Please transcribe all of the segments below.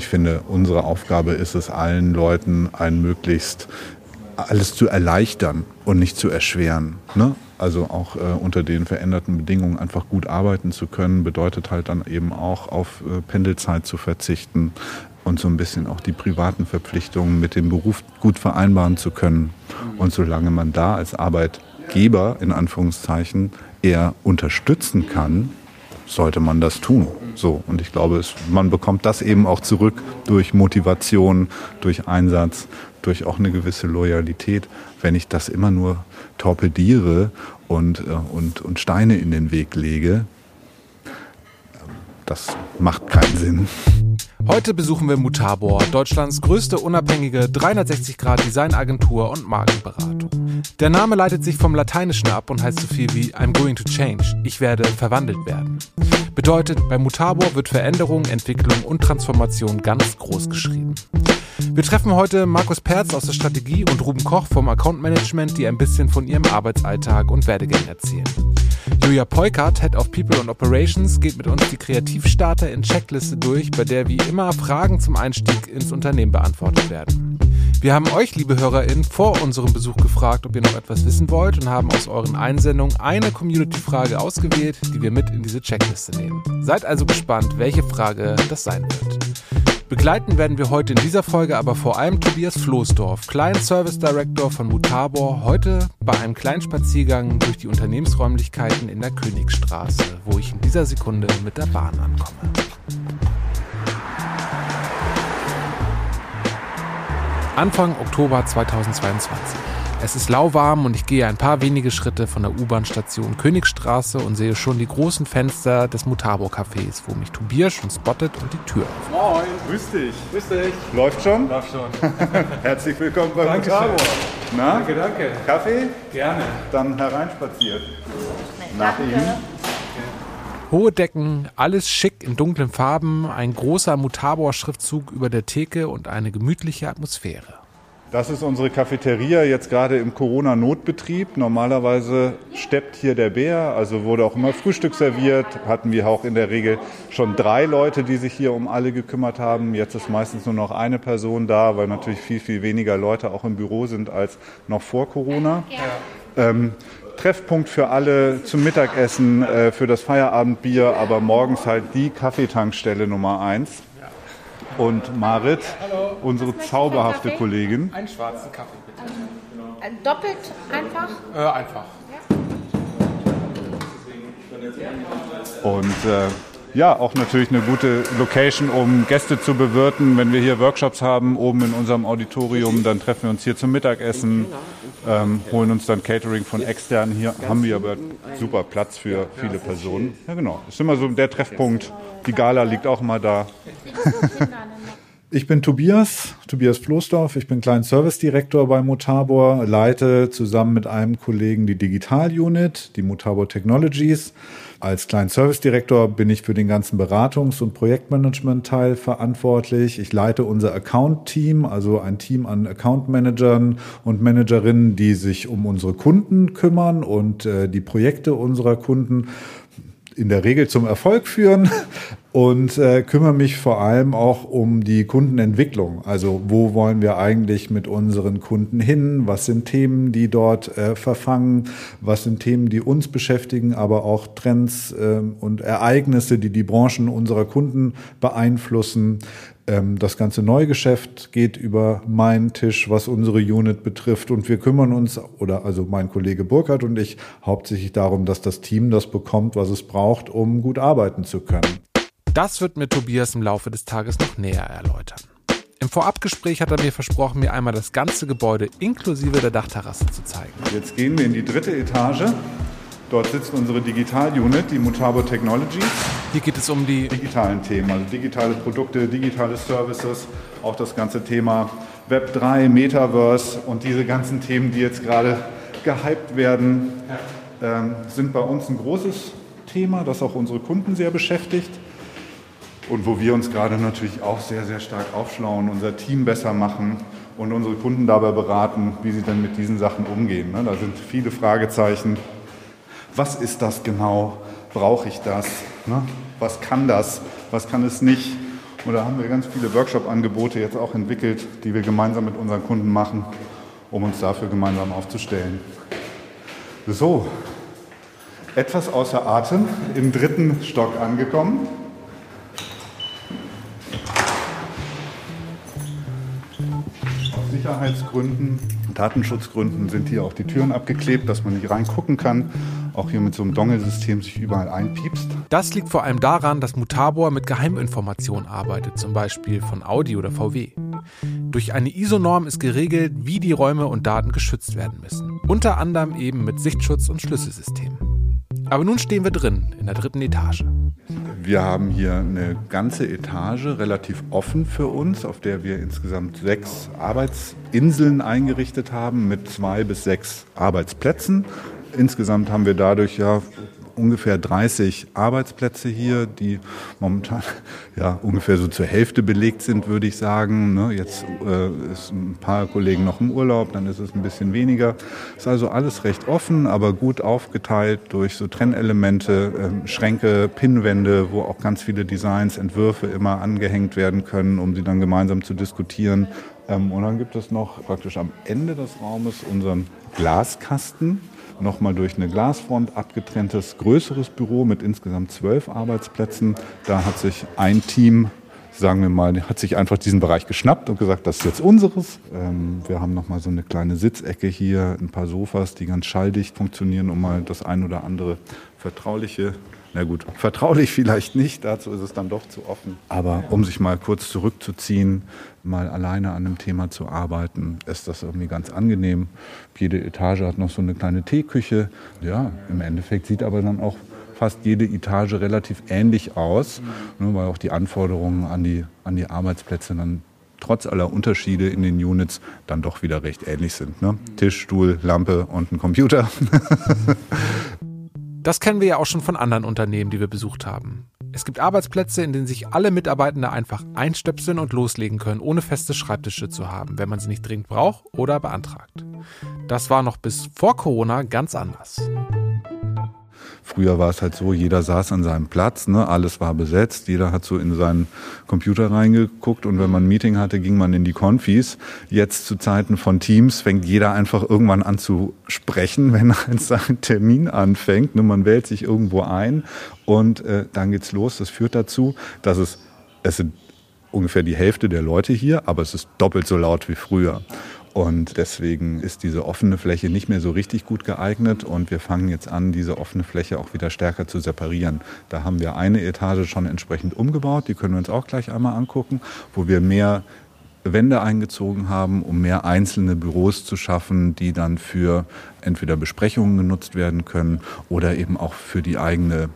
ich finde, unsere Aufgabe ist es, allen Leuten ein möglichst alles zu erleichtern und nicht zu erschweren. Ne? Also auch äh, unter den veränderten Bedingungen einfach gut arbeiten zu können, bedeutet halt dann eben auch auf äh, Pendelzeit zu verzichten und so ein bisschen auch die privaten Verpflichtungen mit dem Beruf gut vereinbaren zu können. Und solange man da als Arbeitgeber in Anführungszeichen eher unterstützen kann, sollte man das tun. So, und ich glaube, es, man bekommt das eben auch zurück durch Motivation, durch Einsatz, durch auch eine gewisse Loyalität. Wenn ich das immer nur torpediere und, äh, und, und Steine in den Weg lege, das macht keinen Sinn. Heute besuchen wir Mutabor, Deutschlands größte unabhängige 360-Grad-Designagentur und Markenberatung. Der Name leitet sich vom Lateinischen ab und heißt so viel wie I'm going to change. Ich werde verwandelt werden. Bedeutet, bei Mutabor wird Veränderung, Entwicklung und Transformation ganz groß geschrieben. Wir treffen heute Markus Perz aus der Strategie und Ruben Koch vom Account Management, die ein bisschen von ihrem Arbeitsalltag und Werdegang erzählen. Julia Peukert, Head of People and Operations, geht mit uns die Kreativstarter in Checkliste durch, bei der wie immer Fragen zum Einstieg ins Unternehmen beantwortet werden. Wir haben euch, liebe HörerInnen, vor unserem Besuch gefragt, ob ihr noch etwas wissen wollt und haben aus euren Einsendungen eine Community-Frage ausgewählt, die wir mit in diese Checkliste nehmen. Seid also gespannt, welche Frage das sein wird. Begleiten werden wir heute in dieser Folge aber vor allem Tobias Floßdorf, Client Service Director von Mutabor, heute bei einem kleinen Spaziergang durch die Unternehmensräumlichkeiten in der Königstraße, wo ich in dieser Sekunde mit der Bahn ankomme. Anfang Oktober 2022. Es ist lauwarm und ich gehe ein paar wenige Schritte von der U-Bahn-Station Königstraße und sehe schon die großen Fenster des Mutabo Cafés, wo mich Tobias schon spottet und die Tür öffnet. Moin, grüß dich. Grüß dich. Läuft schon? Läuft schon. Herzlich willkommen bei Dankeschön. Mutabo. Na? Danke, danke. Kaffee? Gerne. Dann hereinspaziert. Nach Ihnen. Hohe Decken, alles schick in dunklen Farben, ein großer Mutabor-Schriftzug über der Theke und eine gemütliche Atmosphäre. Das ist unsere Cafeteria jetzt gerade im Corona-Notbetrieb. Normalerweise steppt hier der Bär, also wurde auch immer Frühstück serviert. Hatten wir auch in der Regel schon drei Leute, die sich hier um alle gekümmert haben. Jetzt ist meistens nur noch eine Person da, weil natürlich viel, viel weniger Leute auch im Büro sind als noch vor Corona. Ähm, Treffpunkt für alle zum Mittagessen, äh, für das Feierabendbier, aber morgens halt die Kaffeetankstelle Nummer eins. Und Marit, unsere zauberhafte Kollegin. Einen schwarzen Kaffee, bitte. Äh, Doppelt einfach. Äh, einfach. Und äh, ja, auch natürlich eine gute Location, um Gäste zu bewirten. Wenn wir hier Workshops haben, oben in unserem Auditorium, dann treffen wir uns hier zum Mittagessen, ähm, holen uns dann Catering von extern. Hier haben wir aber super Platz für viele Personen. Ja, genau. Ist immer so der Treffpunkt. Die Gala liegt auch mal da. Ich bin Tobias, Tobias Floßdorf. Ich bin Client Service Direktor bei Mutabor, leite zusammen mit einem Kollegen die Digital Unit, die Mutabor Technologies. Als Client Service Direktor bin ich für den ganzen Beratungs- und Projektmanagement-Teil verantwortlich. Ich leite unser Account-Team, also ein Team an Account-Managern und Managerinnen, die sich um unsere Kunden kümmern und äh, die Projekte unserer Kunden in der Regel zum Erfolg führen und äh, kümmere mich vor allem auch um die Kundenentwicklung. Also wo wollen wir eigentlich mit unseren Kunden hin? Was sind Themen, die dort äh, verfangen? Was sind Themen, die uns beschäftigen, aber auch Trends äh, und Ereignisse, die die Branchen unserer Kunden beeinflussen? Ähm, das ganze Neugeschäft geht über meinen Tisch, was unsere Unit betrifft. Und wir kümmern uns, oder also mein Kollege Burkhardt und ich, hauptsächlich darum, dass das Team das bekommt, was es braucht, um gut arbeiten zu können. Das wird mir Tobias im Laufe des Tages noch näher erläutern. Im Vorabgespräch hat er mir versprochen, mir einmal das ganze Gebäude inklusive der Dachterrasse zu zeigen. Jetzt gehen wir in die dritte Etage. Dort sitzt unsere Digital-Unit, die Mutabo Technologies. Hier geht es um die digitalen Themen, also digitale Produkte, digitale Services, auch das ganze Thema Web 3, Metaverse und diese ganzen Themen, die jetzt gerade gehypt werden, ähm, sind bei uns ein großes Thema, das auch unsere Kunden sehr beschäftigt und wo wir uns gerade natürlich auch sehr, sehr stark aufschlauen, unser Team besser machen und unsere Kunden dabei beraten, wie sie dann mit diesen Sachen umgehen. Ne? Da sind viele Fragezeichen. Was ist das genau? Brauche ich das? Ne? Was kann das? Was kann es nicht? Und da haben wir ganz viele Workshop-Angebote jetzt auch entwickelt, die wir gemeinsam mit unseren Kunden machen, um uns dafür gemeinsam aufzustellen. So, etwas außer Atem, im dritten Stock angekommen. Aus Sicherheitsgründen, Datenschutzgründen sind hier auch die Türen abgeklebt, dass man nicht reingucken kann. Auch hier mit so einem Dongle-System sich überall einpiepst. Das liegt vor allem daran, dass Mutabor mit Geheiminformationen arbeitet, zum Beispiel von Audi oder VW. Durch eine ISO-Norm ist geregelt, wie die Räume und Daten geschützt werden müssen. Unter anderem eben mit Sichtschutz und Schlüsselsystemen. Aber nun stehen wir drin, in der dritten Etage. Wir haben hier eine ganze Etage relativ offen für uns, auf der wir insgesamt sechs Arbeitsinseln eingerichtet haben mit zwei bis sechs Arbeitsplätzen. Insgesamt haben wir dadurch ja ungefähr 30 Arbeitsplätze hier, die momentan ja ungefähr so zur Hälfte belegt sind, würde ich sagen. Ne? Jetzt äh, ist ein paar Kollegen noch im Urlaub, dann ist es ein bisschen weniger. Ist also alles recht offen, aber gut aufgeteilt durch so Trennelemente, äh, Schränke, Pinnwände, wo auch ganz viele Designs, Entwürfe immer angehängt werden können, um sie dann gemeinsam zu diskutieren. Ähm, und dann gibt es noch praktisch am Ende des Raumes unseren Glaskasten nochmal durch eine Glasfront abgetrenntes größeres Büro mit insgesamt zwölf Arbeitsplätzen. Da hat sich ein Team sagen wir mal, hat sich einfach diesen Bereich geschnappt und gesagt, das ist jetzt unseres. Ähm, wir haben nochmal so eine kleine Sitzecke hier, ein paar Sofas, die ganz schalldicht funktionieren, um mal das ein oder andere vertrauliche na gut, vertraulich vielleicht nicht, dazu ist es dann doch zu offen. Aber um sich mal kurz zurückzuziehen, mal alleine an einem Thema zu arbeiten, ist das irgendwie ganz angenehm. Jede Etage hat noch so eine kleine Teeküche. Ja, im Endeffekt sieht aber dann auch fast jede Etage relativ ähnlich aus, ne, weil auch die Anforderungen an die, an die Arbeitsplätze dann trotz aller Unterschiede in den Units dann doch wieder recht ähnlich sind. Ne? Tisch, Stuhl, Lampe und ein Computer. Das kennen wir ja auch schon von anderen Unternehmen, die wir besucht haben. Es gibt Arbeitsplätze, in denen sich alle Mitarbeitende einfach einstöpseln und loslegen können, ohne feste Schreibtische zu haben, wenn man sie nicht dringend braucht oder beantragt. Das war noch bis vor Corona ganz anders. Früher war es halt so, jeder saß an seinem Platz, ne? alles war besetzt, jeder hat so in seinen Computer reingeguckt und wenn man ein Meeting hatte, ging man in die Konfis. Jetzt zu Zeiten von Teams fängt jeder einfach irgendwann an zu sprechen, wenn ein Termin anfängt. Ne? Man wählt sich irgendwo ein und äh, dann geht's los. Das führt dazu, dass es, es sind ungefähr die Hälfte der Leute hier, aber es ist doppelt so laut wie früher. Und deswegen ist diese offene Fläche nicht mehr so richtig gut geeignet und wir fangen jetzt an, diese offene Fläche auch wieder stärker zu separieren. Da haben wir eine Etage schon entsprechend umgebaut, die können wir uns auch gleich einmal angucken, wo wir mehr Wände eingezogen haben, um mehr einzelne Büros zu schaffen, die dann für entweder Besprechungen genutzt werden können oder eben auch für die eigene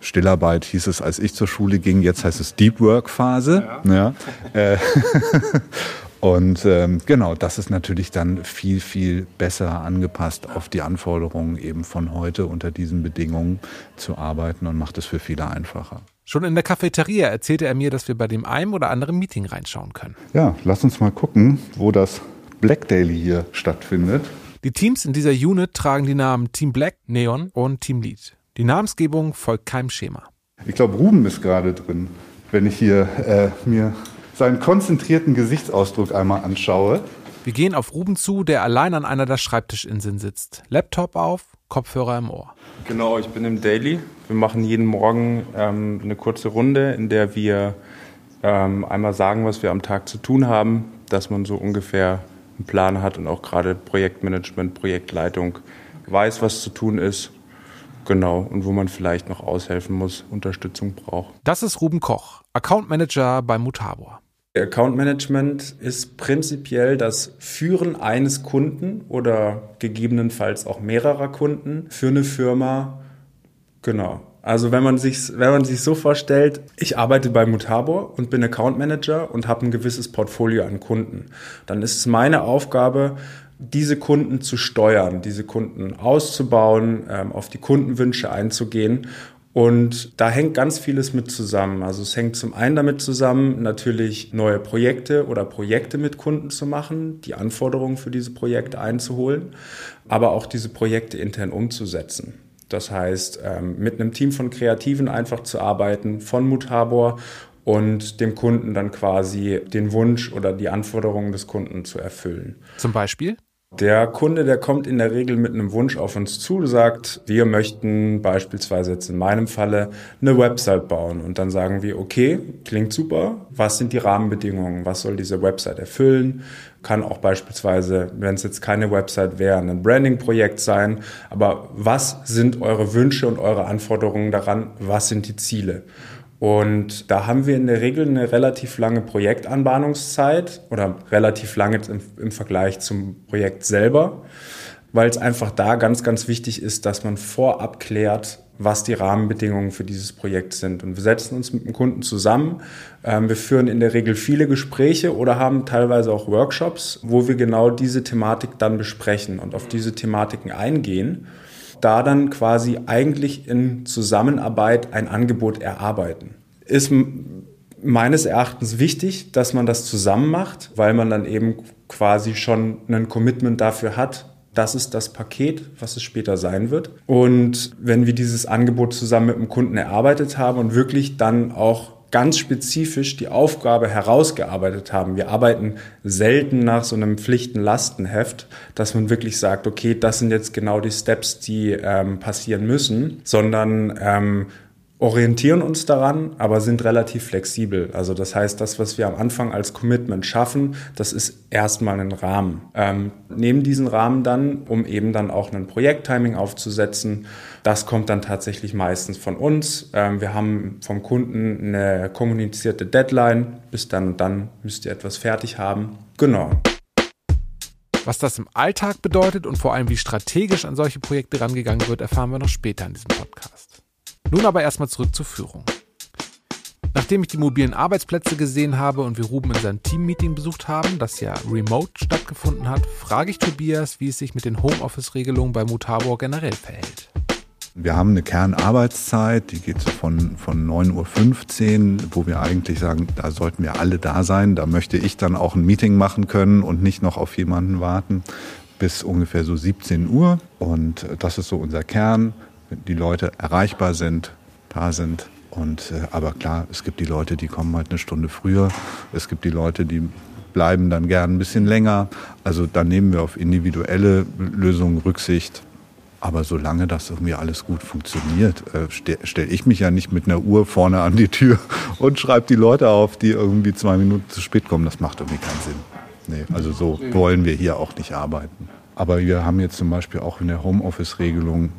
Stillarbeit hieß es, als ich zur Schule ging. Jetzt heißt es Deep Work Phase. Ja. ja. Und ähm, genau, das ist natürlich dann viel, viel besser angepasst auf die Anforderungen eben von heute unter diesen Bedingungen zu arbeiten und macht es für viele einfacher. Schon in der Cafeteria erzählte er mir, dass wir bei dem einen oder anderen Meeting reinschauen können. Ja, lass uns mal gucken, wo das Black Daily hier stattfindet. Die Teams in dieser Unit tragen die Namen Team Black, Neon und Team Lead. Die Namensgebung folgt keinem Schema. Ich glaube, Ruben ist gerade drin, wenn ich hier äh, mir seinen konzentrierten Gesichtsausdruck einmal anschaue. Wir gehen auf Ruben zu, der allein an einer der Schreibtischinseln sitzt. Laptop auf, Kopfhörer im Ohr. Genau, ich bin im Daily. Wir machen jeden Morgen ähm, eine kurze Runde, in der wir ähm, einmal sagen, was wir am Tag zu tun haben, dass man so ungefähr einen Plan hat und auch gerade Projektmanagement, Projektleitung weiß, was zu tun ist. Genau, und wo man vielleicht noch aushelfen muss, Unterstützung braucht. Das ist Ruben Koch, Account Manager bei Mutabor. Account Management ist prinzipiell das Führen eines Kunden oder gegebenenfalls auch mehrerer Kunden für eine Firma. Genau. Also wenn man sich wenn man sich so vorstellt, ich arbeite bei Mutabor und bin Account Manager und habe ein gewisses Portfolio an Kunden, dann ist es meine Aufgabe, diese Kunden zu steuern, diese Kunden auszubauen, ähm, auf die Kundenwünsche einzugehen und da hängt ganz vieles mit zusammen. Also es hängt zum einen damit zusammen, natürlich neue Projekte oder Projekte mit Kunden zu machen, die Anforderungen für diese Projekte einzuholen, aber auch diese Projekte intern umzusetzen. Das heißt, ähm, mit einem Team von Kreativen einfach zu arbeiten, von Mutabor und dem Kunden dann quasi den Wunsch oder die Anforderungen des Kunden zu erfüllen. Zum Beispiel? Der Kunde, der kommt in der Regel mit einem Wunsch auf uns zu, sagt, wir möchten beispielsweise jetzt in meinem Falle eine Website bauen. Und dann sagen wir, okay, klingt super. Was sind die Rahmenbedingungen? Was soll diese Website erfüllen? Kann auch beispielsweise, wenn es jetzt keine Website wäre, ein Branding-Projekt sein. Aber was sind eure Wünsche und eure Anforderungen daran? Was sind die Ziele? Und da haben wir in der Regel eine relativ lange Projektanbahnungszeit oder relativ lange im, im Vergleich zum Projekt selber, weil es einfach da ganz, ganz wichtig ist, dass man vorab klärt, was die Rahmenbedingungen für dieses Projekt sind. Und wir setzen uns mit dem Kunden zusammen. Ähm, wir führen in der Regel viele Gespräche oder haben teilweise auch Workshops, wo wir genau diese Thematik dann besprechen und auf diese Thematiken eingehen da dann quasi eigentlich in Zusammenarbeit ein Angebot erarbeiten. Ist meines Erachtens wichtig, dass man das zusammen macht, weil man dann eben quasi schon ein Commitment dafür hat, das ist das Paket, was es später sein wird. Und wenn wir dieses Angebot zusammen mit dem Kunden erarbeitet haben und wirklich dann auch ganz spezifisch die Aufgabe herausgearbeitet haben. Wir arbeiten selten nach so einem Pflichten-Lastenheft, dass man wirklich sagt, okay, das sind jetzt genau die Steps, die ähm, passieren müssen, sondern ähm, orientieren uns daran, aber sind relativ flexibel. Also das heißt, das, was wir am Anfang als Commitment schaffen, das ist erstmal ein Rahmen. Ähm, nehmen diesen Rahmen dann, um eben dann auch ein Projekttiming aufzusetzen. Das kommt dann tatsächlich meistens von uns. Ähm, wir haben vom Kunden eine kommunizierte Deadline. Bis dann und dann müsst ihr etwas fertig haben. Genau. Was das im Alltag bedeutet und vor allem wie strategisch an solche Projekte rangegangen wird, erfahren wir noch später in diesem Podcast. Nun aber erstmal zurück zur Führung. Nachdem ich die mobilen Arbeitsplätze gesehen habe und wir Ruben in seinem Teammeeting besucht haben, das ja remote stattgefunden hat, frage ich Tobias, wie es sich mit den Homeoffice-Regelungen bei Mutabor generell verhält. Wir haben eine Kernarbeitszeit, die geht so von, von 9.15 Uhr, wo wir eigentlich sagen, da sollten wir alle da sein. Da möchte ich dann auch ein Meeting machen können und nicht noch auf jemanden warten, bis ungefähr so 17 Uhr. Und das ist so unser Kern die Leute erreichbar sind, da sind. Und äh, aber klar, es gibt die Leute, die kommen halt eine Stunde früher. Es gibt die Leute, die bleiben dann gern ein bisschen länger. Also da nehmen wir auf individuelle Lösungen Rücksicht. Aber solange das irgendwie alles gut funktioniert, äh, stelle ich mich ja nicht mit einer Uhr vorne an die Tür und schreibe die Leute auf, die irgendwie zwei Minuten zu spät kommen. Das macht irgendwie keinen Sinn. Nee, also so wollen wir hier auch nicht arbeiten. Aber wir haben jetzt zum Beispiel auch in der Homeoffice-Regelung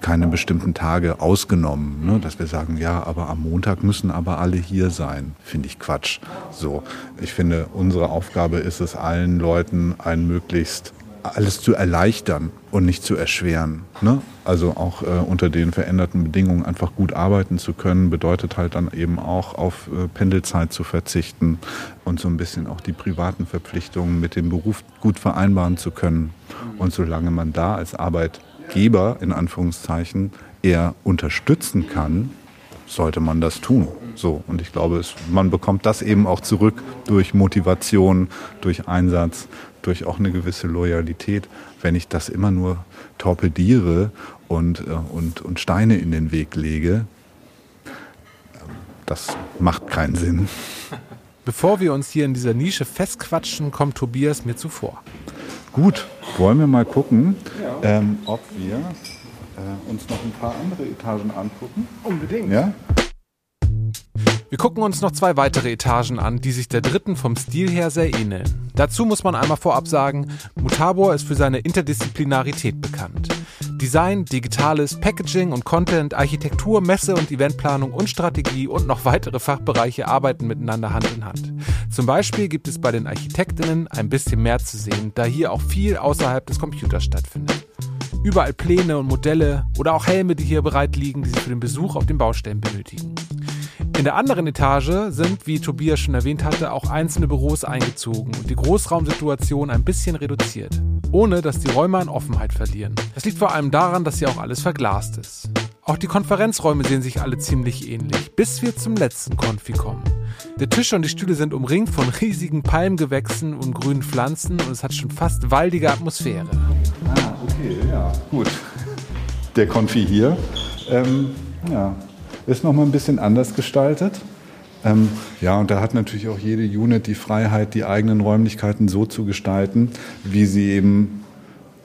keine bestimmten Tage ausgenommen, ne? dass wir sagen, ja, aber am Montag müssen aber alle hier sein. Finde ich Quatsch. So, ich finde, unsere Aufgabe ist es, allen Leuten ein möglichst alles zu erleichtern und nicht zu erschweren. Ne? Also auch äh, unter den veränderten Bedingungen einfach gut arbeiten zu können, bedeutet halt dann eben auch auf äh, Pendelzeit zu verzichten und so ein bisschen auch die privaten Verpflichtungen mit dem Beruf gut vereinbaren zu können. Und solange man da als Arbeit Geber in Anführungszeichen eher unterstützen kann, sollte man das tun. So und ich glaube, es, man bekommt das eben auch zurück durch Motivation, durch Einsatz, durch auch eine gewisse Loyalität. Wenn ich das immer nur torpediere und, äh, und, und Steine in den Weg lege, das macht keinen Sinn. Bevor wir uns hier in dieser Nische festquatschen, kommt Tobias mir zuvor. Gut, wollen wir mal gucken, ja. ähm, ob wir äh, uns noch ein paar andere Etagen angucken? Unbedingt. Ja? Wir gucken uns noch zwei weitere Etagen an, die sich der dritten vom Stil her sehr ähneln. Dazu muss man einmal vorab sagen, Mutabor ist für seine Interdisziplinarität bekannt. Design, Digitales, Packaging und Content, Architektur, Messe und Eventplanung und Strategie und noch weitere Fachbereiche arbeiten miteinander Hand in Hand. Zum Beispiel gibt es bei den Architektinnen ein bisschen mehr zu sehen, da hier auch viel außerhalb des Computers stattfindet. Überall Pläne und Modelle oder auch Helme, die hier bereit liegen, die Sie für den Besuch auf den Baustellen benötigen. In der anderen Etage sind, wie Tobias schon erwähnt hatte, auch einzelne Büros eingezogen und die Großraumsituation ein bisschen reduziert, ohne dass die Räume an Offenheit verlieren. Das liegt vor allem daran, dass hier auch alles verglast ist. Auch die Konferenzräume sehen sich alle ziemlich ähnlich, bis wir zum letzten Konfi kommen. Der Tisch und die Stühle sind umringt von riesigen Palmgewächsen und grünen Pflanzen und es hat schon fast waldige Atmosphäre. Ah, okay, ja, gut. Der Konfi hier. Ähm, ja, ist nochmal ein bisschen anders gestaltet. Ähm, ja, und da hat natürlich auch jede Unit die Freiheit, die eigenen Räumlichkeiten so zu gestalten, wie sie eben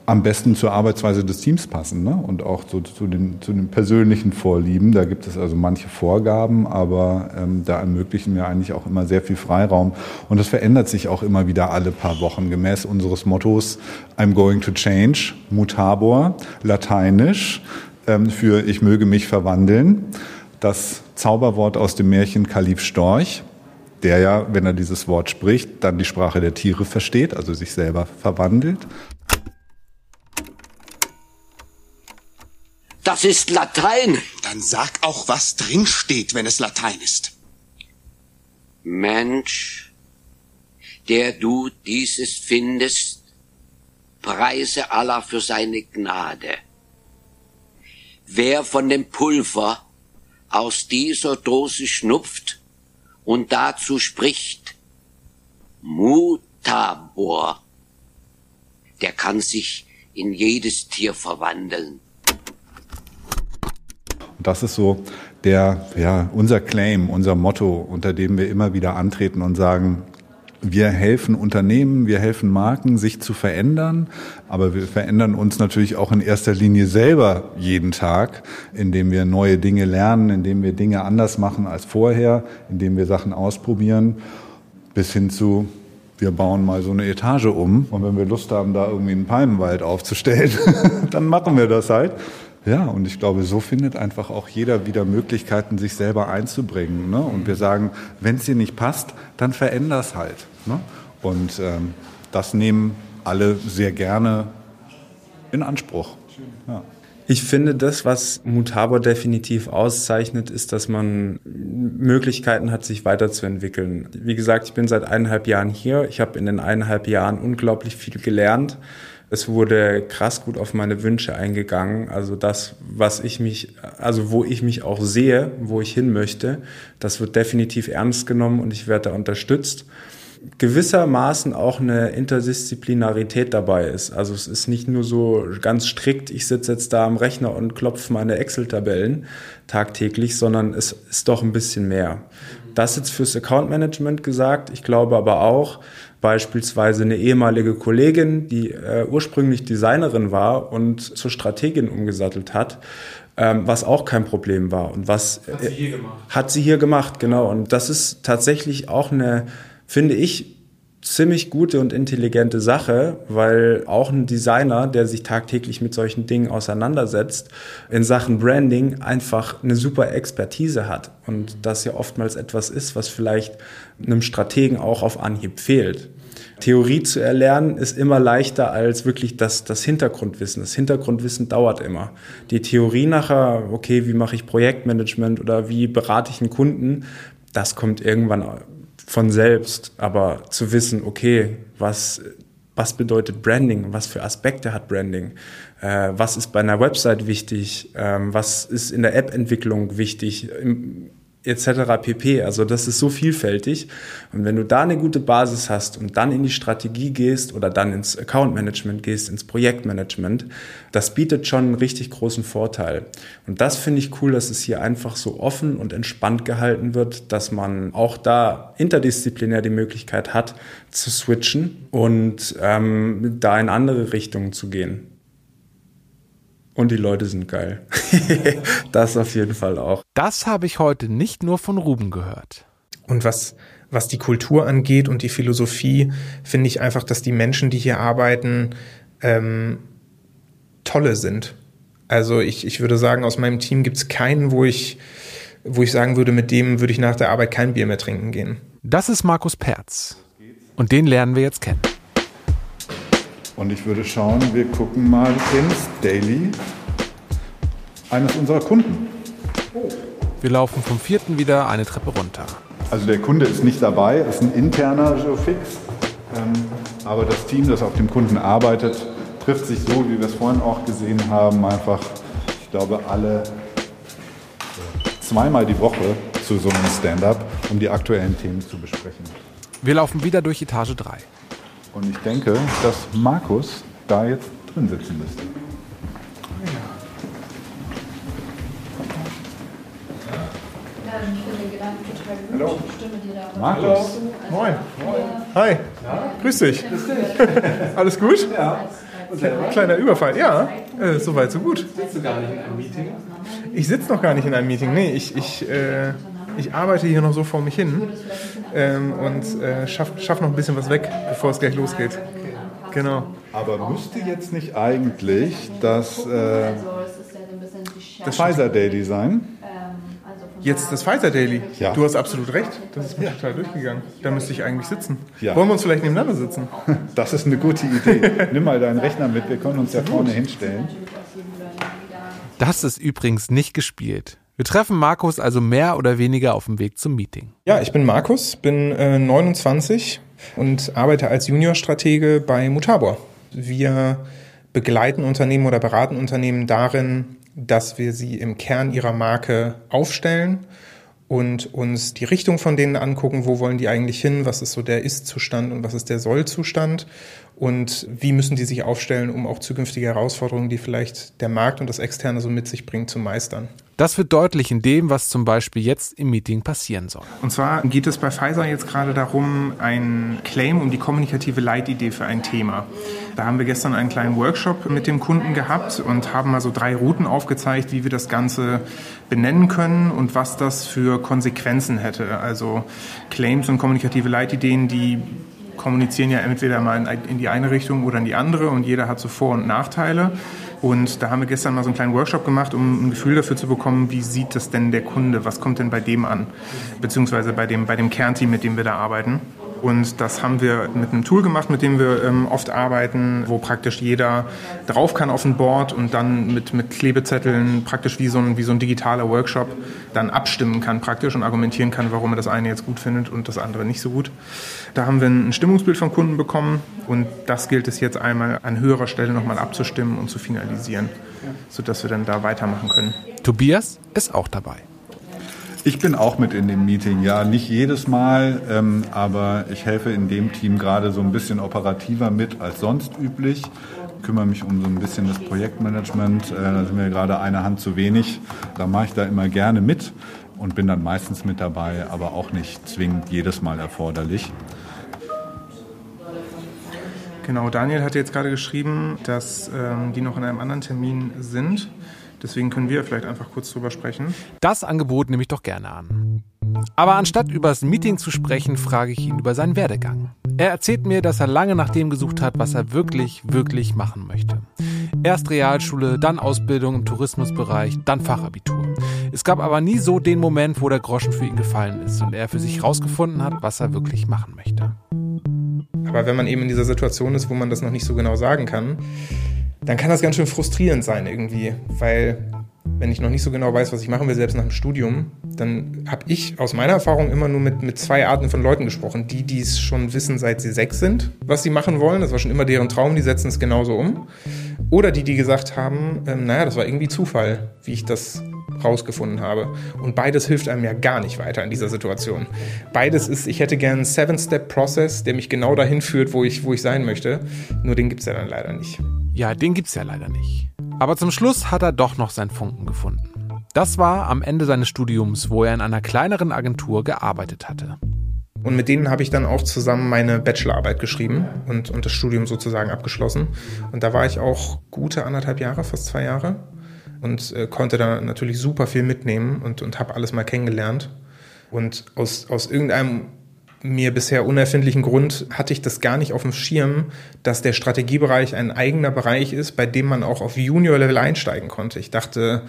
am besten zur Arbeitsweise des Teams passen ne? und auch so zu den, zu den persönlichen Vorlieben. Da gibt es also manche Vorgaben, aber ähm, da ermöglichen wir eigentlich auch immer sehr viel Freiraum. Und das verändert sich auch immer wieder alle paar Wochen gemäß unseres Mottos I'm going to change, mutabor, lateinisch ähm, für ich möge mich verwandeln. Das Zauberwort aus dem Märchen Kalif Storch, der ja, wenn er dieses Wort spricht, dann die Sprache der Tiere versteht, also sich selber verwandelt. Das ist Latein. Dann sag auch, was drin steht, wenn es Latein ist. Mensch, der du dieses findest, preise Allah für seine Gnade. Wer von dem Pulver aus dieser Dose schnupft und dazu spricht, Mutabor, der kann sich in jedes Tier verwandeln. Das ist so der, ja, unser Claim, unser Motto, unter dem wir immer wieder antreten und sagen, wir helfen Unternehmen, wir helfen Marken, sich zu verändern, aber wir verändern uns natürlich auch in erster Linie selber jeden Tag, indem wir neue Dinge lernen, indem wir Dinge anders machen als vorher, indem wir Sachen ausprobieren, bis hin zu wir bauen mal so eine Etage um und wenn wir Lust haben, da irgendwie einen Palmenwald aufzustellen, dann machen wir das halt. Ja, und ich glaube, so findet einfach auch jeder wieder Möglichkeiten, sich selber einzubringen. Ne? Und wir sagen, wenn es dir nicht passt, dann veränder es halt. Ne? Und ähm, das nehmen alle sehr gerne in Anspruch. Ja. Ich finde, das, was Mutabor definitiv auszeichnet, ist, dass man Möglichkeiten hat, sich weiterzuentwickeln. Wie gesagt, ich bin seit eineinhalb Jahren hier. Ich habe in den eineinhalb Jahren unglaublich viel gelernt. Es wurde krass gut auf meine Wünsche eingegangen. Also das, was ich mich, also wo ich mich auch sehe, wo ich hin möchte, das wird definitiv ernst genommen und ich werde da unterstützt gewissermaßen auch eine Interdisziplinarität dabei ist. Also es ist nicht nur so ganz strikt, ich sitze jetzt da am Rechner und klopfe meine Excel-Tabellen tagtäglich, sondern es ist doch ein bisschen mehr. Das jetzt fürs Account Management gesagt. Ich glaube aber auch, beispielsweise eine ehemalige Kollegin, die äh, ursprünglich Designerin war und zur Strategin umgesattelt hat, ähm, was auch kein Problem war und was hat sie hier gemacht. Hat sie hier gemacht, genau. Und das ist tatsächlich auch eine finde ich, ziemlich gute und intelligente Sache, weil auch ein Designer, der sich tagtäglich mit solchen Dingen auseinandersetzt, in Sachen Branding einfach eine super Expertise hat und das ja oftmals etwas ist, was vielleicht einem Strategen auch auf Anhieb fehlt. Theorie zu erlernen ist immer leichter als wirklich das, das Hintergrundwissen. Das Hintergrundwissen dauert immer. Die Theorie nachher, okay, wie mache ich Projektmanagement oder wie berate ich einen Kunden, das kommt irgendwann von selbst, aber zu wissen, okay, was, was bedeutet Branding, was für Aspekte hat Branding, äh, was ist bei einer Website wichtig, ähm, was ist in der App-Entwicklung wichtig, im, etc. pp. Also das ist so vielfältig. Und wenn du da eine gute Basis hast und dann in die Strategie gehst oder dann ins Account Management gehst, ins Projektmanagement, das bietet schon einen richtig großen Vorteil. Und das finde ich cool, dass es hier einfach so offen und entspannt gehalten wird, dass man auch da interdisziplinär die Möglichkeit hat zu switchen und ähm, da in andere Richtungen zu gehen. Und die Leute sind geil. das auf jeden Fall auch. Das habe ich heute nicht nur von Ruben gehört. Und was, was die Kultur angeht und die Philosophie, finde ich einfach, dass die Menschen, die hier arbeiten, ähm, tolle sind. Also ich, ich würde sagen, aus meinem Team gibt es keinen, wo ich, wo ich sagen würde, mit dem würde ich nach der Arbeit kein Bier mehr trinken gehen. Das ist Markus Perz. Und den lernen wir jetzt kennen. Und ich würde schauen, wir gucken mal ins Daily eines unserer Kunden. Wir laufen vom vierten wieder eine Treppe runter. Also der Kunde ist nicht dabei, ist ein interner Geofix. Ähm, aber das Team, das auf dem Kunden arbeitet, trifft sich so, wie wir es vorhin auch gesehen haben, einfach, ich glaube, alle zweimal die Woche zu so einem Stand-up, um die aktuellen Themen zu besprechen. Wir laufen wieder durch Etage 3. Und ich denke, dass Markus da jetzt drin sitzen müsste. Hallo. Markus. Moin. Hi. Grüß dich. Alles gut? Ja. Kleiner Überfall. Ja, äh, soweit, so gut. Sitzt du gar nicht in einem Meeting? Ich sitze noch gar nicht in einem Meeting. Nee, ich, ich, äh, ich arbeite hier noch so vor mich hin ähm, und äh, schaffe schaff noch ein bisschen was weg, bevor es gleich losgeht. Genau. Aber müsste jetzt nicht eigentlich das, äh, das Pfizer Daily sein? Jetzt das Pfizer Daily. Ja. Du hast absolut recht. Das ist mir total durchgegangen. Da müsste ich eigentlich sitzen. Ja. Wollen wir uns vielleicht nebeneinander sitzen? Das ist eine gute Idee. Nimm mal deinen Rechner mit, wir können uns ja vorne hinstellen. Das ist übrigens nicht gespielt. Wir treffen Markus also mehr oder weniger auf dem Weg zum Meeting. Ja, ich bin Markus, bin äh, 29 und arbeite als Juniorstratege bei Mutabor. Wir begleiten Unternehmen oder beraten Unternehmen darin, dass wir sie im Kern ihrer Marke aufstellen und uns die Richtung von denen angucken, wo wollen die eigentlich hin, was ist so der Ist-Zustand und was ist der Soll-Zustand und wie müssen die sich aufstellen, um auch zukünftige Herausforderungen, die vielleicht der Markt und das Externe so mit sich bringt, zu meistern. Das wird deutlich in dem, was zum Beispiel jetzt im Meeting passieren soll. Und zwar geht es bei Pfizer jetzt gerade darum, ein Claim um die kommunikative Leitidee für ein Thema. Da haben wir gestern einen kleinen Workshop mit dem Kunden gehabt und haben mal so drei Routen aufgezeigt, wie wir das Ganze benennen können und was das für Konsequenzen hätte. Also Claims und kommunikative Leitideen, die kommunizieren ja entweder mal in die eine Richtung oder in die andere und jeder hat so Vor- und Nachteile. Und da haben wir gestern mal so einen kleinen Workshop gemacht, um ein Gefühl dafür zu bekommen, wie sieht das denn der Kunde, was kommt denn bei dem an, beziehungsweise bei dem, bei dem Kernteam, mit dem wir da arbeiten. Und das haben wir mit einem Tool gemacht, mit dem wir ähm, oft arbeiten, wo praktisch jeder drauf kann auf ein Board und dann mit, mit Klebezetteln praktisch wie so, ein, wie so ein digitaler Workshop dann abstimmen kann praktisch und argumentieren kann, warum er das eine jetzt gut findet und das andere nicht so gut. Da haben wir ein Stimmungsbild vom Kunden bekommen und das gilt es jetzt einmal an höherer Stelle nochmal abzustimmen und zu finalisieren, sodass wir dann da weitermachen können. Tobias ist auch dabei. Ich bin auch mit in dem Meeting, ja, nicht jedes Mal, ähm, aber ich helfe in dem Team gerade so ein bisschen operativer mit als sonst üblich. Kümmere mich um so ein bisschen das Projektmanagement. Äh, da sind wir gerade eine Hand zu wenig. Da mache ich da immer gerne mit und bin dann meistens mit dabei, aber auch nicht zwingend jedes Mal erforderlich. Genau, Daniel hat jetzt gerade geschrieben, dass ähm, die noch in einem anderen Termin sind. Deswegen können wir vielleicht einfach kurz drüber sprechen. Das Angebot nehme ich doch gerne an. Aber anstatt über das Meeting zu sprechen, frage ich ihn über seinen Werdegang. Er erzählt mir, dass er lange nach dem gesucht hat, was er wirklich, wirklich machen möchte. Erst Realschule, dann Ausbildung im Tourismusbereich, dann Fachabitur. Es gab aber nie so den Moment, wo der Groschen für ihn gefallen ist und er für sich herausgefunden hat, was er wirklich machen möchte. Aber wenn man eben in dieser Situation ist, wo man das noch nicht so genau sagen kann, dann kann das ganz schön frustrierend sein irgendwie, weil wenn ich noch nicht so genau weiß, was ich machen will, selbst nach dem Studium, dann habe ich aus meiner Erfahrung immer nur mit, mit zwei Arten von Leuten gesprochen. Die, die es schon wissen, seit sie sechs sind, was sie machen wollen, das war schon immer deren Traum, die setzen es genauso um. Oder die, die gesagt haben, ähm, naja, das war irgendwie Zufall, wie ich das rausgefunden habe. Und beides hilft einem ja gar nicht weiter in dieser Situation. Beides ist, ich hätte gern einen Seven-Step-Process, der mich genau dahin führt, wo ich, wo ich sein möchte. Nur den gibt es ja dann leider nicht. Ja, den gibt's ja leider nicht. Aber zum Schluss hat er doch noch seinen Funken gefunden. Das war am Ende seines Studiums, wo er in einer kleineren Agentur gearbeitet hatte. Und mit denen habe ich dann auch zusammen meine Bachelorarbeit geschrieben und, und das Studium sozusagen abgeschlossen. Und da war ich auch gute anderthalb Jahre, fast zwei Jahre. Und äh, konnte da natürlich super viel mitnehmen und, und habe alles mal kennengelernt. Und aus, aus irgendeinem mir bisher unerfindlichen Grund hatte ich das gar nicht auf dem Schirm, dass der Strategiebereich ein eigener Bereich ist, bei dem man auch auf Junior-Level einsteigen konnte. Ich dachte,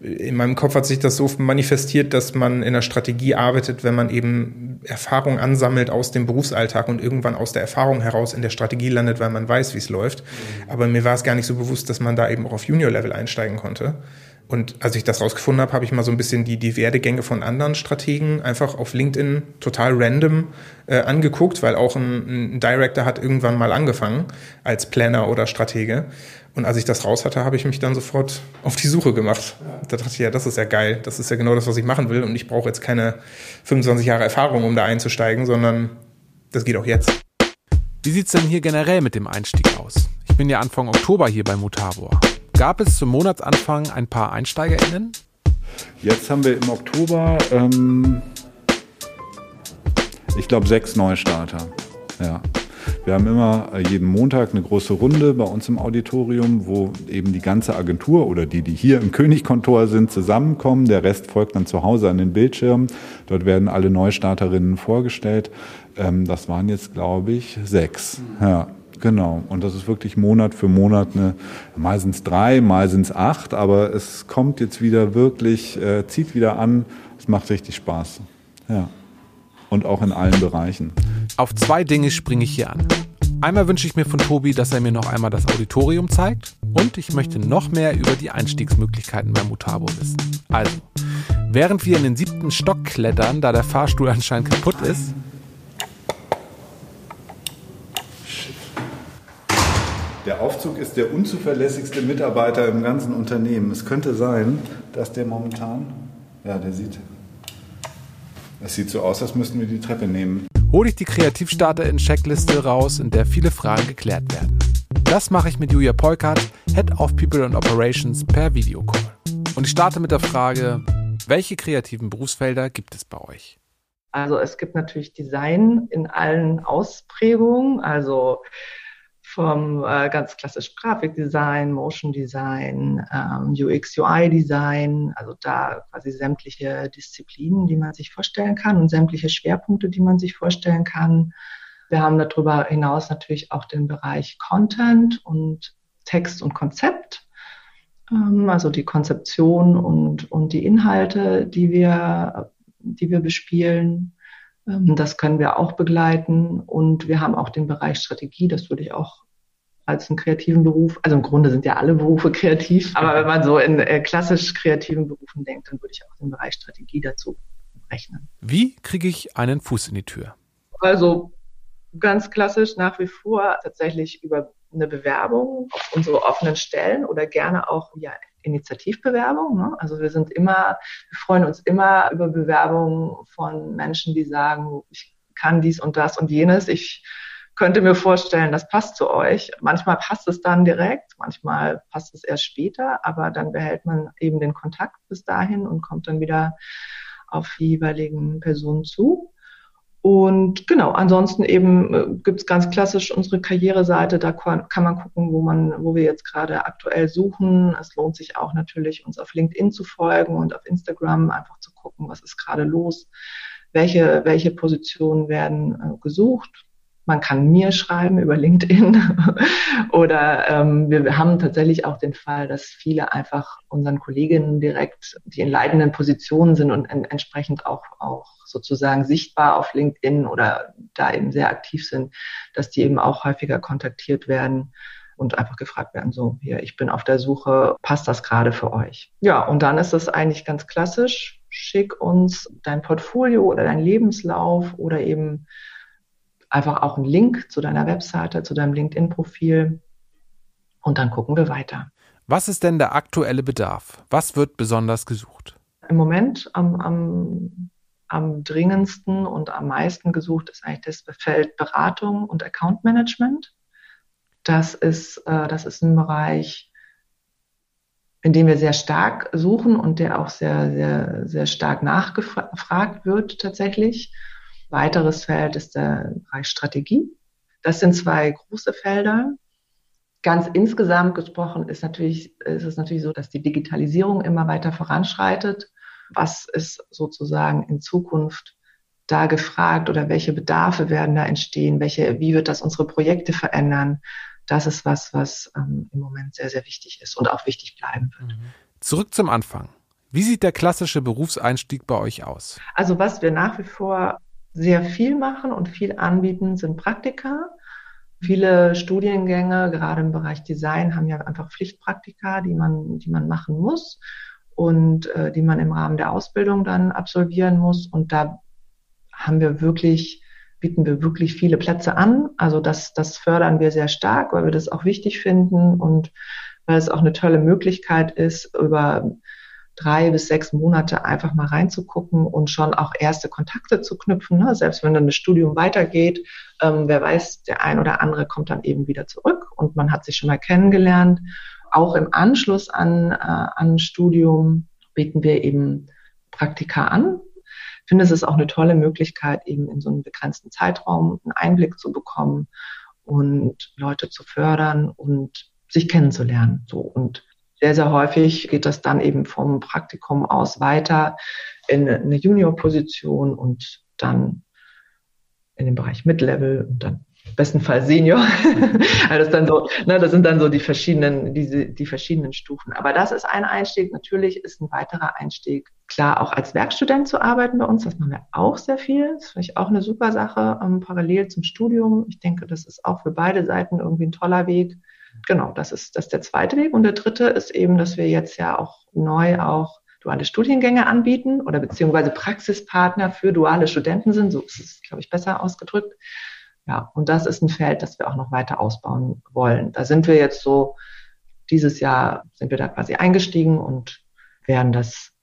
in meinem Kopf hat sich das so manifestiert, dass man in der Strategie arbeitet, wenn man eben Erfahrung ansammelt aus dem Berufsalltag und irgendwann aus der Erfahrung heraus in der Strategie landet, weil man weiß, wie es läuft. Aber mir war es gar nicht so bewusst, dass man da eben auch auf Junior-Level einsteigen konnte. Und als ich das rausgefunden habe, habe ich mal so ein bisschen die, die Werdegänge von anderen Strategen einfach auf LinkedIn total random äh, angeguckt, weil auch ein, ein Director hat irgendwann mal angefangen als Planner oder Stratege. Und als ich das raus hatte, habe ich mich dann sofort auf die Suche gemacht. Da dachte ich, ja, das ist ja geil. Das ist ja genau das, was ich machen will. Und ich brauche jetzt keine 25 Jahre Erfahrung, um da einzusteigen, sondern das geht auch jetzt. Wie sieht's denn hier generell mit dem Einstieg aus? Ich bin ja Anfang Oktober hier bei Mutabor. Gab es zum Monatsanfang ein paar EinsteigerInnen? Jetzt haben wir im Oktober ähm, Ich glaube sechs Neustarter. Ja. Wir haben immer äh, jeden Montag eine große Runde bei uns im Auditorium, wo eben die ganze Agentur oder die, die hier im Königkontor sind, zusammenkommen. Der Rest folgt dann zu Hause an den Bildschirmen. Dort werden alle Neustarterinnen vorgestellt. Ähm, das waren jetzt, glaube ich, sechs. Ja. Genau, und das ist wirklich Monat für Monat eine, es drei, es acht, aber es kommt jetzt wieder wirklich, äh, zieht wieder an, es macht richtig Spaß. Ja. Und auch in allen Bereichen. Auf zwei Dinge springe ich hier an. Einmal wünsche ich mir von Tobi, dass er mir noch einmal das Auditorium zeigt und ich möchte noch mehr über die Einstiegsmöglichkeiten beim Mutabo wissen. Also, während wir in den siebten Stock klettern, da der Fahrstuhl anscheinend kaputt ist, Der Aufzug ist der unzuverlässigste Mitarbeiter im ganzen Unternehmen. Es könnte sein, dass der momentan, ja, der sieht, es sieht so aus, als müssten wir die Treppe nehmen. hole ich die Kreativstarter in Checkliste raus, in der viele Fragen geklärt werden. Das mache ich mit Julia Polkert, Head of People and Operations per Videocall. Und ich starte mit der Frage, welche kreativen Berufsfelder gibt es bei euch? Also es gibt natürlich Design in allen Ausprägungen, also vom äh, ganz klassisch Grafikdesign, Motion Design, ähm, UX, UI Design, also da quasi sämtliche Disziplinen, die man sich vorstellen kann und sämtliche Schwerpunkte, die man sich vorstellen kann. Wir haben darüber hinaus natürlich auch den Bereich Content und Text und Konzept, ähm, also die Konzeption und, und die Inhalte, die wir, die wir bespielen. Ähm, das können wir auch begleiten. Und wir haben auch den Bereich Strategie, das würde ich auch als einen kreativen Beruf, also im Grunde sind ja alle Berufe kreativ, aber wenn man so in äh, klassisch kreativen Berufen denkt, dann würde ich auch den Bereich Strategie dazu rechnen. Wie kriege ich einen Fuß in die Tür? Also ganz klassisch nach wie vor tatsächlich über eine Bewerbung auf unsere offenen Stellen oder gerne auch ja, Initiativbewerbung. Ne? Also wir sind immer, wir freuen uns immer über Bewerbungen von Menschen, die sagen, ich kann dies und das und jenes. Ich könnte mir vorstellen, das passt zu euch. Manchmal passt es dann direkt, manchmal passt es erst später, aber dann behält man eben den Kontakt bis dahin und kommt dann wieder auf die jeweiligen Personen zu. Und genau, ansonsten eben äh, gibt's ganz klassisch unsere Karriereseite, da kann man gucken, wo man, wo wir jetzt gerade aktuell suchen. Es lohnt sich auch natürlich, uns auf LinkedIn zu folgen und auf Instagram einfach zu gucken, was ist gerade los, welche, welche Positionen werden äh, gesucht man kann mir schreiben über LinkedIn oder ähm, wir haben tatsächlich auch den Fall, dass viele einfach unseren Kolleginnen direkt, die in leitenden Positionen sind und en entsprechend auch, auch sozusagen sichtbar auf LinkedIn oder da eben sehr aktiv sind, dass die eben auch häufiger kontaktiert werden und einfach gefragt werden, so, hier, ich bin auf der Suche, passt das gerade für euch? Ja, und dann ist es eigentlich ganz klassisch, schick uns dein Portfolio oder dein Lebenslauf oder eben einfach auch einen Link zu deiner Webseite, zu deinem LinkedIn-Profil und dann gucken wir weiter. Was ist denn der aktuelle Bedarf? Was wird besonders gesucht? Im Moment am, am, am dringendsten und am meisten gesucht ist eigentlich das Feld Beratung und Account Management. Das ist, äh, das ist ein Bereich, in dem wir sehr stark suchen und der auch sehr, sehr, sehr stark nachgefragt wird tatsächlich. Weiteres Feld ist der Bereich Strategie. Das sind zwei große Felder. Ganz insgesamt gesprochen ist natürlich, ist es natürlich so, dass die Digitalisierung immer weiter voranschreitet. Was ist sozusagen in Zukunft da gefragt oder welche Bedarfe werden da entstehen? Welche, wie wird das unsere Projekte verändern? Das ist was, was ähm, im Moment sehr, sehr wichtig ist und auch wichtig bleiben wird. Mhm. Zurück zum Anfang. Wie sieht der klassische Berufseinstieg bei euch aus? Also was wir nach wie vor sehr viel machen und viel anbieten, sind Praktika. Viele Studiengänge, gerade im Bereich Design, haben ja einfach Pflichtpraktika, die man, die man machen muss und äh, die man im Rahmen der Ausbildung dann absolvieren muss. Und da haben wir wirklich, bieten wir wirklich viele Plätze an. Also das, das fördern wir sehr stark, weil wir das auch wichtig finden und weil es auch eine tolle Möglichkeit ist, über drei bis sechs Monate einfach mal reinzugucken und schon auch erste Kontakte zu knüpfen. Ne? Selbst wenn dann das Studium weitergeht, ähm, wer weiß, der ein oder andere kommt dann eben wieder zurück und man hat sich schon mal kennengelernt. Auch im Anschluss an, äh, an Studium bieten wir eben Praktika an. finde, es ist auch eine tolle Möglichkeit, eben in so einem begrenzten Zeitraum einen Einblick zu bekommen und Leute zu fördern und sich kennenzulernen. So und sehr, sehr häufig geht das dann eben vom Praktikum aus weiter in eine Junior-Position und dann in den Bereich Mid-Level und dann besten Fall Senior. also das, dann so, ne, das sind dann so die verschiedenen, diese, die verschiedenen Stufen. Aber das ist ein Einstieg. Natürlich ist ein weiterer Einstieg klar auch als Werkstudent zu arbeiten bei uns. Das machen wir auch sehr viel. Das finde ich auch eine super Sache, ähm, parallel zum Studium. Ich denke, das ist auch für beide Seiten irgendwie ein toller Weg. Genau, das ist, das ist der zweite Weg. Und der dritte ist eben, dass wir jetzt ja auch neu auch duale Studiengänge anbieten oder beziehungsweise Praxispartner für duale Studenten sind. So ist es, glaube ich, besser ausgedrückt. Ja, und das ist ein Feld, das wir auch noch weiter ausbauen wollen. Da sind wir jetzt so, dieses Jahr sind wir da quasi eingestiegen und werden das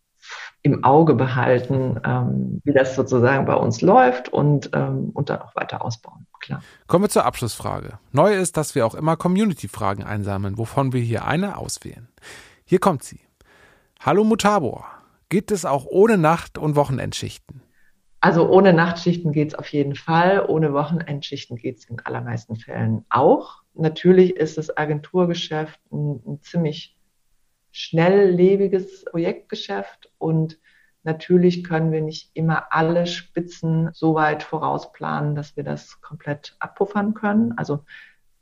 im Auge behalten, ähm, wie das sozusagen bei uns läuft und, ähm, und dann auch weiter ausbauen. Klar. Kommen wir zur Abschlussfrage. Neu ist, dass wir auch immer Community-Fragen einsammeln, wovon wir hier eine auswählen. Hier kommt sie. Hallo Mutabor. Geht es auch ohne Nacht- und Wochenendschichten? Also ohne Nachtschichten geht es auf jeden Fall, ohne Wochenendschichten geht es in allermeisten Fällen auch. Natürlich ist das Agenturgeschäft ein, ein ziemlich schnelllebiges Projektgeschäft und natürlich können wir nicht immer alle Spitzen so weit vorausplanen, dass wir das komplett abpuffern können. Also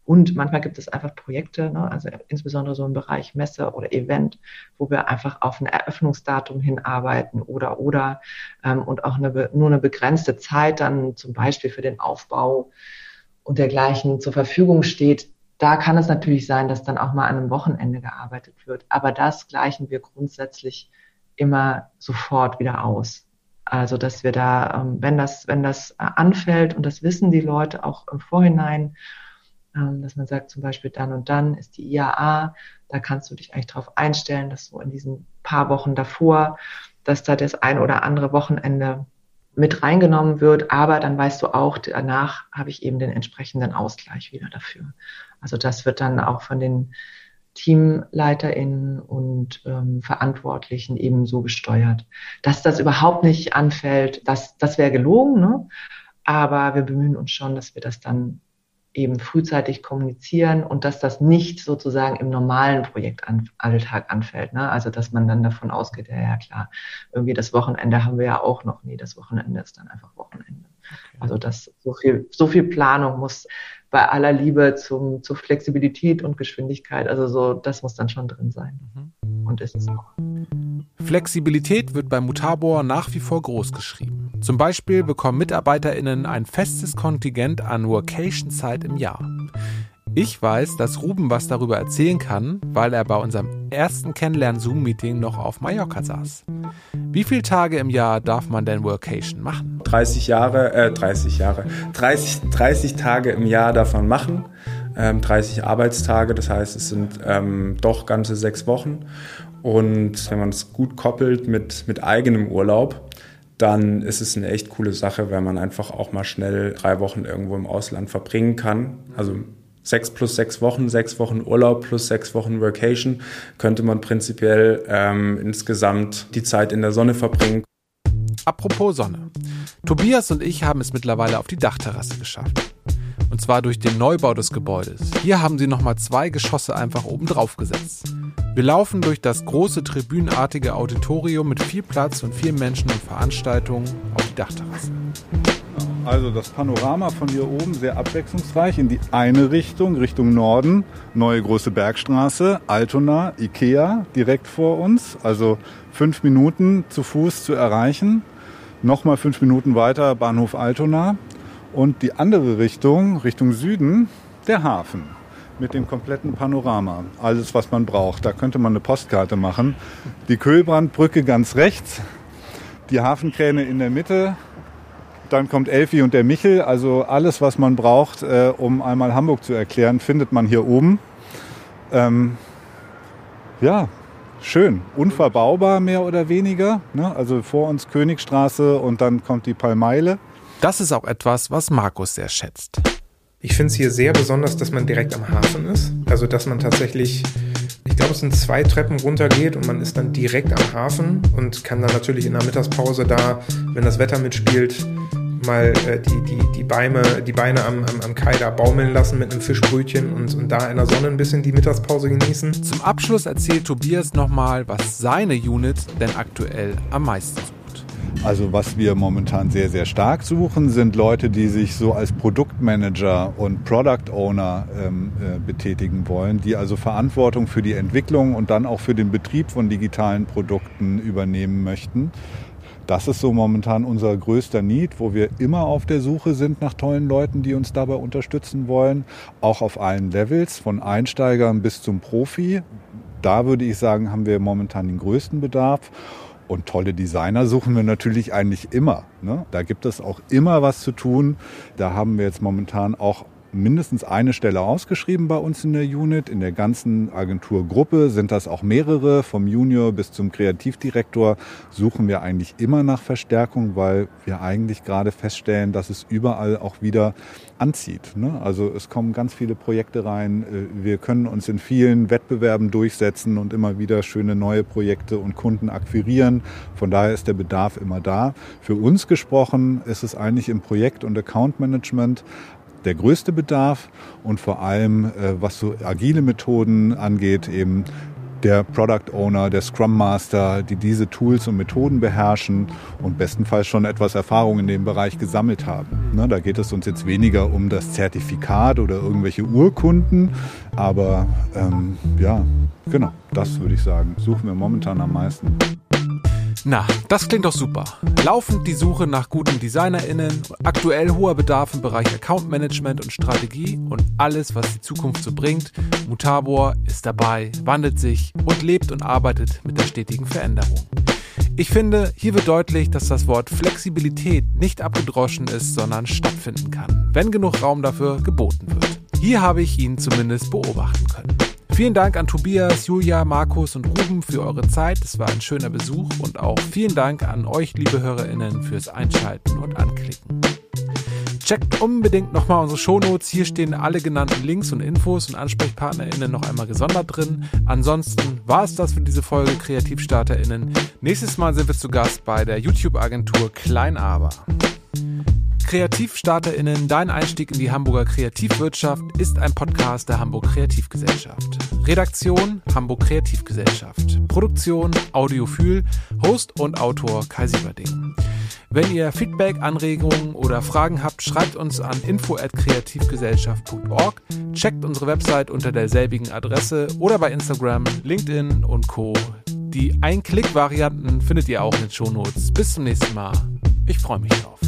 und manchmal gibt es einfach Projekte, ne, also insbesondere so im Bereich Messe oder Event, wo wir einfach auf ein Eröffnungsdatum hinarbeiten oder oder ähm, und auch eine, nur eine begrenzte Zeit dann zum Beispiel für den Aufbau und dergleichen zur Verfügung steht. Da kann es natürlich sein, dass dann auch mal an einem Wochenende gearbeitet wird. Aber das gleichen wir grundsätzlich immer sofort wieder aus. Also, dass wir da, ähm, wenn das, wenn das anfällt und das wissen die Leute auch im Vorhinein, ähm, dass man sagt, zum Beispiel dann und dann ist die IAA, da kannst du dich eigentlich darauf einstellen, dass so in diesen paar Wochen davor, dass da das ein oder andere Wochenende mit reingenommen wird, aber dann weißt du auch, danach habe ich eben den entsprechenden Ausgleich wieder dafür. Also das wird dann auch von den TeamleiterInnen und ähm, Verantwortlichen eben so gesteuert. Dass das überhaupt nicht anfällt, das, das wäre gelogen, ne? aber wir bemühen uns schon, dass wir das dann eben frühzeitig kommunizieren und dass das nicht sozusagen im normalen Projektalltag anfällt. Ne? Also dass man dann davon ausgeht, ja, ja klar, irgendwie das Wochenende haben wir ja auch noch. Nee, das Wochenende ist dann einfach Wochenende. Okay. Also das so viel, so viel Planung muss bei aller Liebe zum, zur Flexibilität und Geschwindigkeit, also so, das muss dann schon drin sein. Mhm. Und ist es auch. Flexibilität wird bei Mutabor nach wie vor groß geschrieben. Zum Beispiel bekommen MitarbeiterInnen ein festes Kontingent an Workation-Zeit im Jahr. Ich weiß, dass Ruben was darüber erzählen kann, weil er bei unserem ersten Kennenlernen-Zoom-Meeting noch auf Mallorca saß. Wie viele Tage im Jahr darf man denn Workation machen? 30 Jahre, äh, 30 Jahre, 30, 30 Tage im Jahr man machen, ähm, 30 Arbeitstage, das heißt, es sind ähm, doch ganze sechs Wochen. Und wenn man es gut koppelt mit, mit eigenem Urlaub, dann ist es eine echt coole Sache, wenn man einfach auch mal schnell drei Wochen irgendwo im Ausland verbringen kann. Also sechs plus sechs Wochen, sechs Wochen Urlaub plus sechs Wochen Vacation, könnte man prinzipiell ähm, insgesamt die Zeit in der Sonne verbringen. Apropos Sonne. Tobias und ich haben es mittlerweile auf die Dachterrasse geschafft. Und zwar durch den Neubau des Gebäudes. Hier haben sie nochmal zwei Geschosse einfach oben drauf gesetzt. Wir laufen durch das große tribünenartige Auditorium mit viel Platz und vielen Menschen und Veranstaltungen auf die Dachterrasse. Also das Panorama von hier oben sehr abwechslungsreich in die eine Richtung, Richtung Norden, neue große Bergstraße, Altona, Ikea direkt vor uns, also fünf Minuten zu Fuß zu erreichen. Nochmal fünf Minuten weiter Bahnhof Altona und die andere Richtung, Richtung Süden, der Hafen mit dem kompletten Panorama. Alles, was man braucht. Da könnte man eine Postkarte machen. Die Köhlbrandbrücke ganz rechts, die Hafenkräne in der Mitte, dann kommt Elfi und der Michel. Also alles, was man braucht, äh, um einmal Hamburg zu erklären, findet man hier oben. Ähm, ja, schön. Unverbaubar mehr oder weniger. Ne? Also vor uns Königstraße und dann kommt die Palmeile. Das ist auch etwas, was Markus sehr schätzt. Ich finde es hier sehr besonders, dass man direkt am Hafen ist. Also dass man tatsächlich ich glaube, es sind zwei Treppen runtergeht und man ist dann direkt am Hafen und kann dann natürlich in der Mittagspause da, wenn das Wetter mitspielt, mal äh, die, die, die, Beine, die Beine am, am, am Kai da baumeln lassen mit einem Fischbrötchen und, und da in der Sonne ein bisschen die Mittagspause genießen. Zum Abschluss erzählt Tobias nochmal, was seine Unit denn aktuell am meisten sucht. Also was wir momentan sehr, sehr stark suchen, sind Leute, die sich so als Produktmanager und Product Owner ähm, äh, betätigen wollen, die also Verantwortung für die Entwicklung und dann auch für den Betrieb von digitalen Produkten übernehmen möchten. Das ist so momentan unser größter Need, wo wir immer auf der Suche sind nach tollen Leuten, die uns dabei unterstützen wollen. Auch auf allen Levels, von Einsteigern bis zum Profi. Da würde ich sagen, haben wir momentan den größten Bedarf. Und tolle Designer suchen wir natürlich eigentlich immer. Ne? Da gibt es auch immer was zu tun. Da haben wir jetzt momentan auch mindestens eine Stelle ausgeschrieben bei uns in der Unit. In der ganzen Agenturgruppe sind das auch mehrere. Vom Junior bis zum Kreativdirektor suchen wir eigentlich immer nach Verstärkung, weil wir eigentlich gerade feststellen, dass es überall auch wieder anzieht. Ne? Also es kommen ganz viele Projekte rein. Äh, wir können uns in vielen Wettbewerben durchsetzen und immer wieder schöne neue Projekte und Kunden akquirieren. Von daher ist der Bedarf immer da. Für uns gesprochen ist es eigentlich im Projekt- und Account-Management der größte Bedarf und vor allem, äh, was so agile Methoden angeht, eben der Product Owner, der Scrum Master, die diese Tools und Methoden beherrschen und bestenfalls schon etwas Erfahrung in dem Bereich gesammelt haben. Ne, da geht es uns jetzt weniger um das Zertifikat oder irgendwelche Urkunden, aber ähm, ja, genau, das würde ich sagen, suchen wir momentan am meisten. Na, das klingt doch super. Laufend die Suche nach guten DesignerInnen, aktuell hoher Bedarf im Bereich Account Management und Strategie und alles, was die Zukunft so bringt. Mutabor ist dabei, wandelt sich und lebt und arbeitet mit der stetigen Veränderung. Ich finde, hier wird deutlich, dass das Wort Flexibilität nicht abgedroschen ist, sondern stattfinden kann, wenn genug Raum dafür geboten wird. Hier habe ich ihn zumindest beobachten können. Vielen Dank an Tobias, Julia, Markus und Ruben für eure Zeit. Es war ein schöner Besuch und auch vielen Dank an euch, liebe HörerInnen, fürs Einschalten und Anklicken. Checkt unbedingt nochmal unsere Shownotes. Hier stehen alle genannten Links und Infos und AnsprechpartnerInnen noch einmal gesondert drin. Ansonsten war es das für diese Folge KreativstarterInnen. Nächstes Mal sind wir zu Gast bei der YouTube-Agentur Kleinaber. KreativstarterInnen, dein Einstieg in die Hamburger Kreativwirtschaft ist ein Podcast der Hamburg Kreativgesellschaft. Redaktion Hamburg Kreativgesellschaft. Produktion Audiophil, Host und Autor Kai Sieberding. Wenn ihr Feedback, Anregungen oder Fragen habt, schreibt uns an info@kreativgesellschaft.org, checkt unsere Website unter derselbigen Adresse oder bei Instagram, LinkedIn und Co. Die Ein-Klick-Varianten findet ihr auch in den Shownotes. Bis zum nächsten Mal. Ich freue mich drauf.